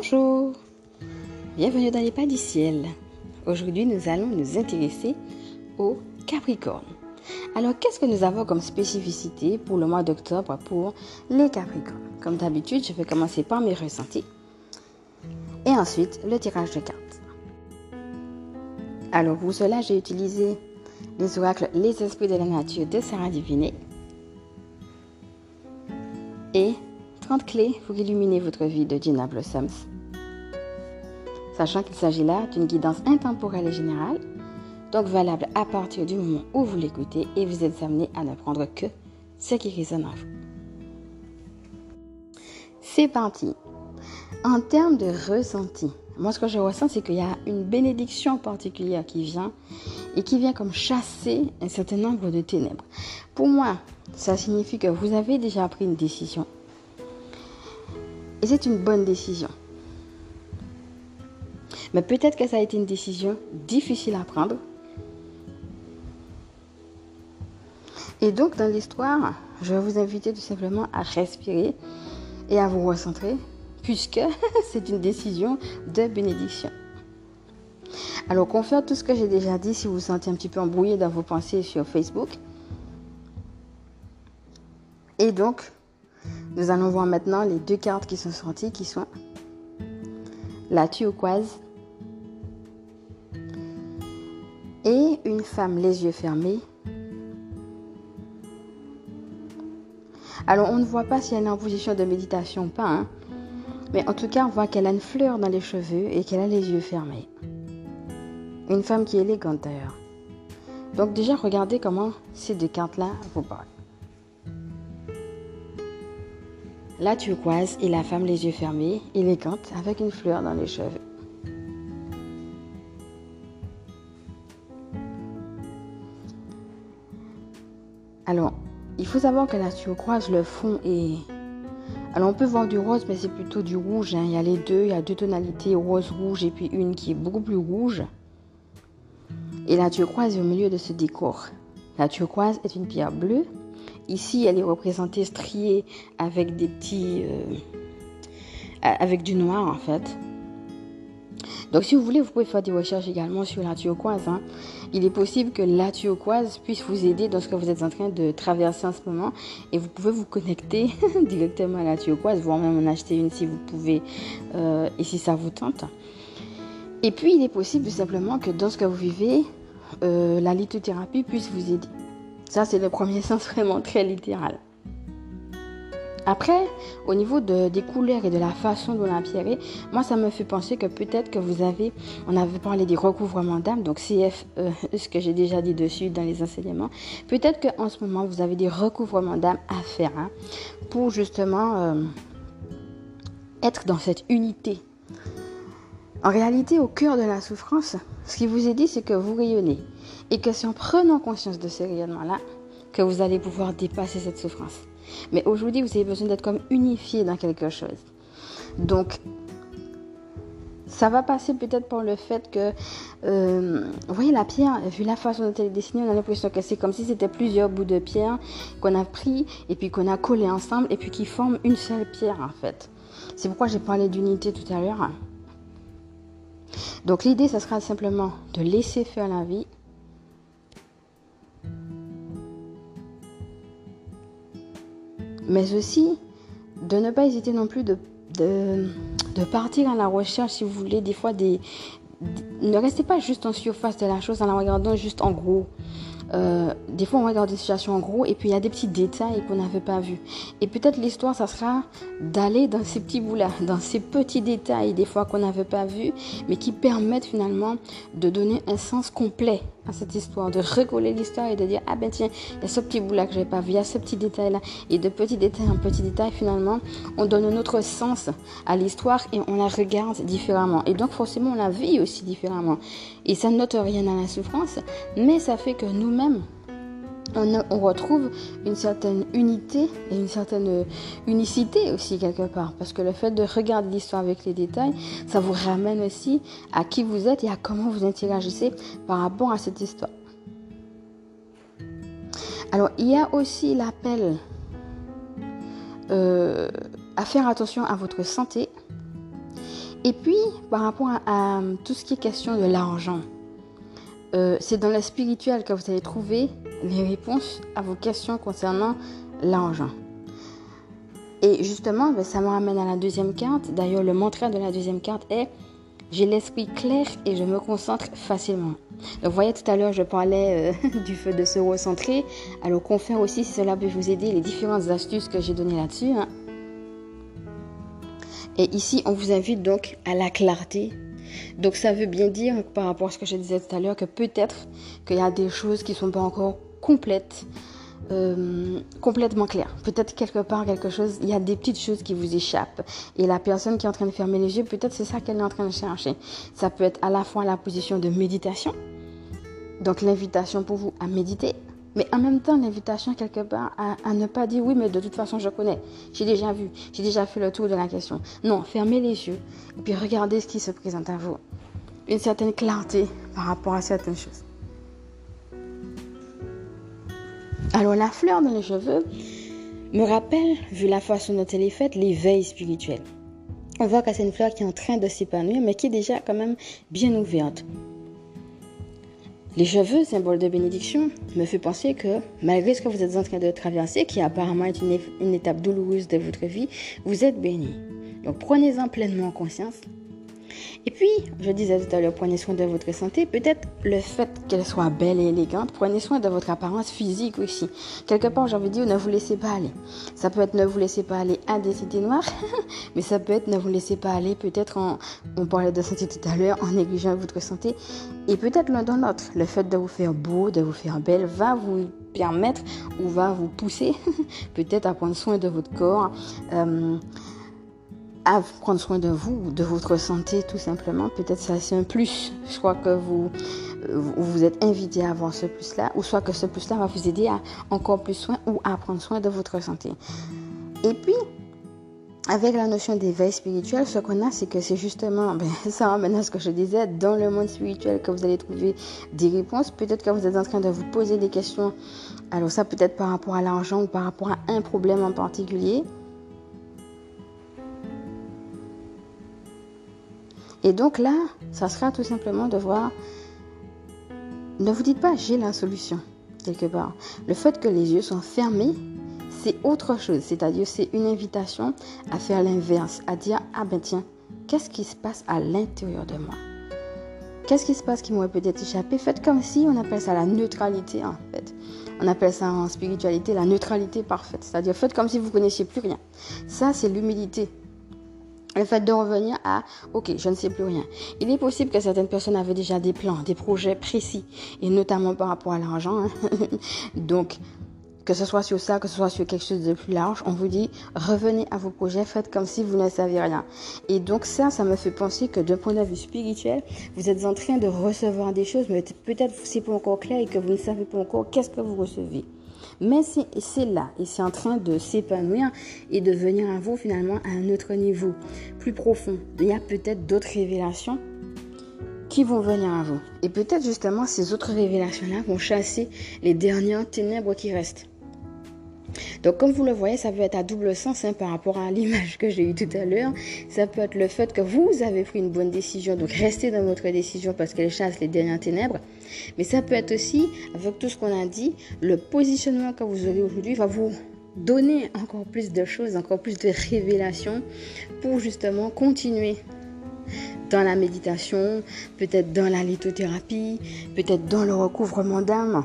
Bonjour, bienvenue dans les pas du ciel. Aujourd'hui, nous allons nous intéresser au Capricorne. Alors, qu'est-ce que nous avons comme spécificité pour le mois d'octobre pour les Capricornes? Comme d'habitude, je vais commencer par mes ressentis et ensuite le tirage de cartes. Alors, pour cela, j'ai utilisé les oracles Les Esprits de la Nature de Sarah Diviné et 30 clés pour illuminer votre vie de Gina Blossoms. Sachant qu'il s'agit là d'une guidance intemporelle et générale, donc valable à partir du moment où vous l'écoutez et vous êtes amené à ne prendre que ce qui résonne en vous. C'est parti. En termes de ressenti, moi ce que je ressens c'est qu'il y a une bénédiction particulière qui vient et qui vient comme chasser un certain nombre de ténèbres. Pour moi, ça signifie que vous avez déjà pris une décision et c'est une bonne décision. Mais peut-être que ça a été une décision difficile à prendre. Et donc, dans l'histoire, je vais vous inviter tout simplement à respirer et à vous recentrer, puisque c'est une décision de bénédiction. Alors, confère tout ce que j'ai déjà dit si vous vous sentez un petit peu embrouillé dans vos pensées sur Facebook. Et donc, nous allons voir maintenant les deux cartes qui sont sorties, qui sont la turquoise et une femme les yeux fermés. Alors on ne voit pas si elle est en position de méditation ou pas, hein. mais en tout cas on voit qu'elle a une fleur dans les cheveux et qu'elle a les yeux fermés. Une femme qui est élégante d'ailleurs. Donc déjà regardez comment ces deux cartes-là vous parlent. La turquoise et la femme les yeux fermés, élégante, avec une fleur dans les cheveux. Alors, il faut savoir que la turquoise, le fond est... Alors, on peut voir du rose, mais c'est plutôt du rouge. Hein. Il y a les deux, il y a deux tonalités, rose-rouge et puis une qui est beaucoup plus rouge. Et la turquoise est au milieu de ce décor. La turquoise est une pierre bleue Ici, elle est représentée striée avec des petits. Euh, avec du noir en fait. Donc, si vous voulez, vous pouvez faire des recherches également sur la turquoise. Hein. Il est possible que la turquoise puisse vous aider dans ce que vous êtes en train de traverser en ce moment. Et vous pouvez vous connecter directement à la turquoise, voire même en acheter une si vous pouvez euh, et si ça vous tente. Et puis, il est possible tout simplement que dans ce que vous vivez, euh, la lithothérapie puisse vous aider. Ça, c'est le premier sens vraiment très littéral. Après, au niveau des couleurs et de la façon dont la pierre est, moi, ça me fait penser que peut-être que vous avez, on avait parlé des recouvrements d'âme, donc CF, euh, ce que j'ai déjà dit dessus dans les enseignements. Peut-être qu'en ce moment, vous avez des recouvrements d'âme à faire hein, pour justement euh, être dans cette unité. En réalité, au cœur de la souffrance, ce qui vous est dit, c'est que vous rayonnez. Et que c'est en prenant conscience de ce rayonnement-là que vous allez pouvoir dépasser cette souffrance. Mais aujourd'hui, vous avez besoin d'être comme unifié dans quelque chose. Donc, ça va passer peut-être par le fait que, euh, vous voyez, la pierre, vu la façon dont elle est dessinée, on a l'impression que c'est comme si c'était plusieurs bouts de pierre qu'on a pris et puis qu'on a collé ensemble et puis qui forment une seule pierre en fait. C'est pourquoi j'ai parlé d'unité tout à l'heure. Donc l'idée, ce sera simplement de laisser faire la vie mais aussi de ne pas hésiter non plus de, partir à la recherche, si vous voulez, des fois des, ne restez pas juste en surface de la chose en la regardant juste en gros. Euh, des fois, on regarde des situations en gros et puis il y a des petits détails qu'on n'avait pas vus. Et peut-être l'histoire, ça sera d'aller dans ces petits bouts-là, dans ces petits détails, des fois qu'on n'avait pas vus, mais qui permettent finalement de donner un sens complet à cette histoire, de recoller l'histoire et de dire ah ben tiens, il y a ce petit bout là que j'avais pas vu, il y a ce petit détail là, et de petit détail en petit détail finalement, on donne un autre sens à l'histoire et on la regarde différemment. Et donc forcément on la vit aussi différemment. Et ça note rien à la souffrance, mais ça fait que on, retrouve une certaine unité et une certaine unicité aussi quelque part. Parce que le fait de regarder l'histoire avec les détails, ça vous ramène aussi à qui vous êtes et à comment vous interagissez par rapport à cette histoire. Alors, il y a aussi l'appel euh, à faire attention à votre santé Et puis, par rapport à, tout ce qui est question de l'argent, euh, c'est dans le spirituel que vous allez trouver les réponses à vos questions concernant l'argent. Et justement, ben, ça me ramène à la deuxième carte. D'ailleurs, le mantra de la deuxième carte est j'ai l'esprit clair et je me concentre facilement. Donc, vous voyez, tout à l'heure, je parlais euh, du fait de se recentrer. Alors, confère aussi si cela peut vous aider les différentes astuces que j'ai données là-dessus. Hein. Et ici, on vous invite donc à la clarté. Donc, ça veut bien dire, par rapport à ce que je disais tout à l'heure, que peut-être qu'il y a des choses qui ne sont pas encore complètes. Euh, complètement clair. Peut-être quelque part quelque chose, il y a des petites choses qui vous échappent. Et la personne qui est en train de fermer les yeux, peut-être c'est ça qu'elle est en train de chercher. Ça peut être à la fois la position de méditation, donc l'invitation pour vous à méditer, mais en même temps l'invitation quelque part à, à, ne pas dire oui mais de toute façon je connais, j'ai déjà vu, j'ai déjà fait le tour de la question. Non, fermez les yeux et puis regardez ce qui se présente à vous. Une certaine clarté par rapport à certaines choses. Alors la fleur dans les cheveux me rappelle, vu la façon dont elle est faite, l'éveil spirituel. On voit que c'est une fleur qui est en train de s'épanouir, mais qui est déjà quand même bien ouverte. Les cheveux, symbole de bénédiction, me fait penser que malgré ce que vous êtes en train de traverser, qui apparemment est une, une étape douloureuse de votre vie, vous êtes béni. Donc prenez-en pleinement conscience et puis, je disais tout à l'heure, prenez soin de votre santé. Peut-être le fait qu'elle soit belle et élégante, prenez soin de votre apparence physique aussi. Quelque part, j'ai envie de dire, ne vous laissez pas aller. Ça peut être ne vous laissez pas aller à des idées noires, mais ça peut être ne vous laissez pas aller peut-être en, on parlait de santé tout à l'heure, en négligeant votre santé. Et peut-être l'un dans l'autre. Le fait de vous faire beau, de vous faire belle, va vous permettre ou va vous pousser peut-être à prendre soin de votre corps. Euh, à prendre soin de vous, de votre santé tout simplement. Peut-être ça c'est un plus. Je crois que vous, vous êtes invité à avoir ce plus-là, ou soit que ce plus-là va vous aider à encore plus soin ou à prendre soin de votre santé. Et puis, avec la notion d'éveil spirituel, ce qu'on a, c'est que c'est justement, ben, ça ramène à ce que je disais, dans le monde spirituel que vous allez trouver des réponses. Peut-être que vous êtes en train de vous poser des questions. Alors ça peut être par rapport à l'argent ou par rapport à un problème en particulier. Et donc là, ça sera tout simplement de voir, ne vous dites pas j'ai la solution quelque part. Le fait que les yeux sont fermés, c'est autre chose. C'est-à-dire, c'est une invitation à faire l'inverse, à dire ah ben tiens, qu'est-ce qui se passe à l'intérieur de moi? Qu'est-ce qui se passe qui m'aurait peut-être échappé? Faites comme si on appelle ça la neutralité en fait. On appelle ça en spiritualité la neutralité parfaite. C'est-à-dire faites comme si vous connaissiez plus rien. Ça, c'est l'humilité. Le fait de revenir à OK, je ne sais plus rien. Il est possible que certaines personnes avaient déjà des plans, des projets précis, et notamment par rapport à l'argent. Hein. Donc, que ce soit sur ça, que ce soit sur quelque chose de plus large, on vous dit revenez à vos projets, faites comme si vous ne saviez rien. Et donc ça, ça me fait penser que d'un point de vue spirituel, vous êtes en train de recevoir des choses, mais peut-être c'est pas encore clair et que vous ne savez pas encore qu'est-ce que vous recevez. Mais c'est là et c'est en train de s'épanouir et de venir à vous finalement à un autre niveau, plus profond. Il y a peut-être d'autres révélations qui vont venir à vous. Et peut-être justement ces autres révélations-là vont chasser les dernières ténèbres qui restent. Donc comme vous le voyez, ça peut être à double sens hein, par rapport à l'image que j'ai eue tout à l'heure. Ça peut être le fait que vous avez pris une bonne décision, donc restez dans votre décision parce qu'elle chasse les dernières ténèbres. Mais ça peut être aussi, avec tout ce qu'on a dit, le positionnement que vous aurez aujourd'hui va vous donner encore plus de choses, encore plus de révélations pour justement continuer dans la méditation, peut-être dans la lithothérapie, peut-être dans le recouvrement d'âme.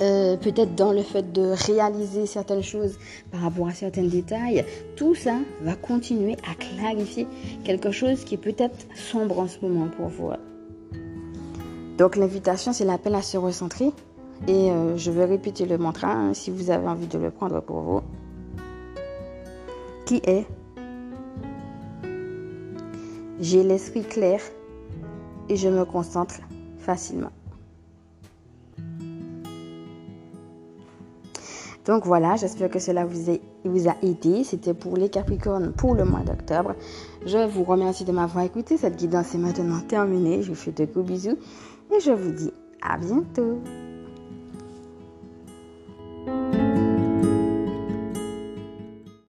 Euh, peut-être dans le fait de réaliser certaines choses par rapport à certains détails, tout ça va continuer à clarifier quelque chose qui est peut-être sombre en ce moment pour vous. Donc l'invitation, c'est l'appel à se recentrer. Et euh, je vais répéter le mantra hein, si vous avez envie de le prendre pour vous. Qui est? J'ai l'esprit clair et je me concentre facilement. Donc voilà, j'espère que cela vous a, aidé. C'était pour les Capricornes pour le mois d'octobre. Je vous remercie de m'avoir écouté. Cette guidance est maintenant terminée. Je vous fais de gros bisous et je vous dis à bientôt.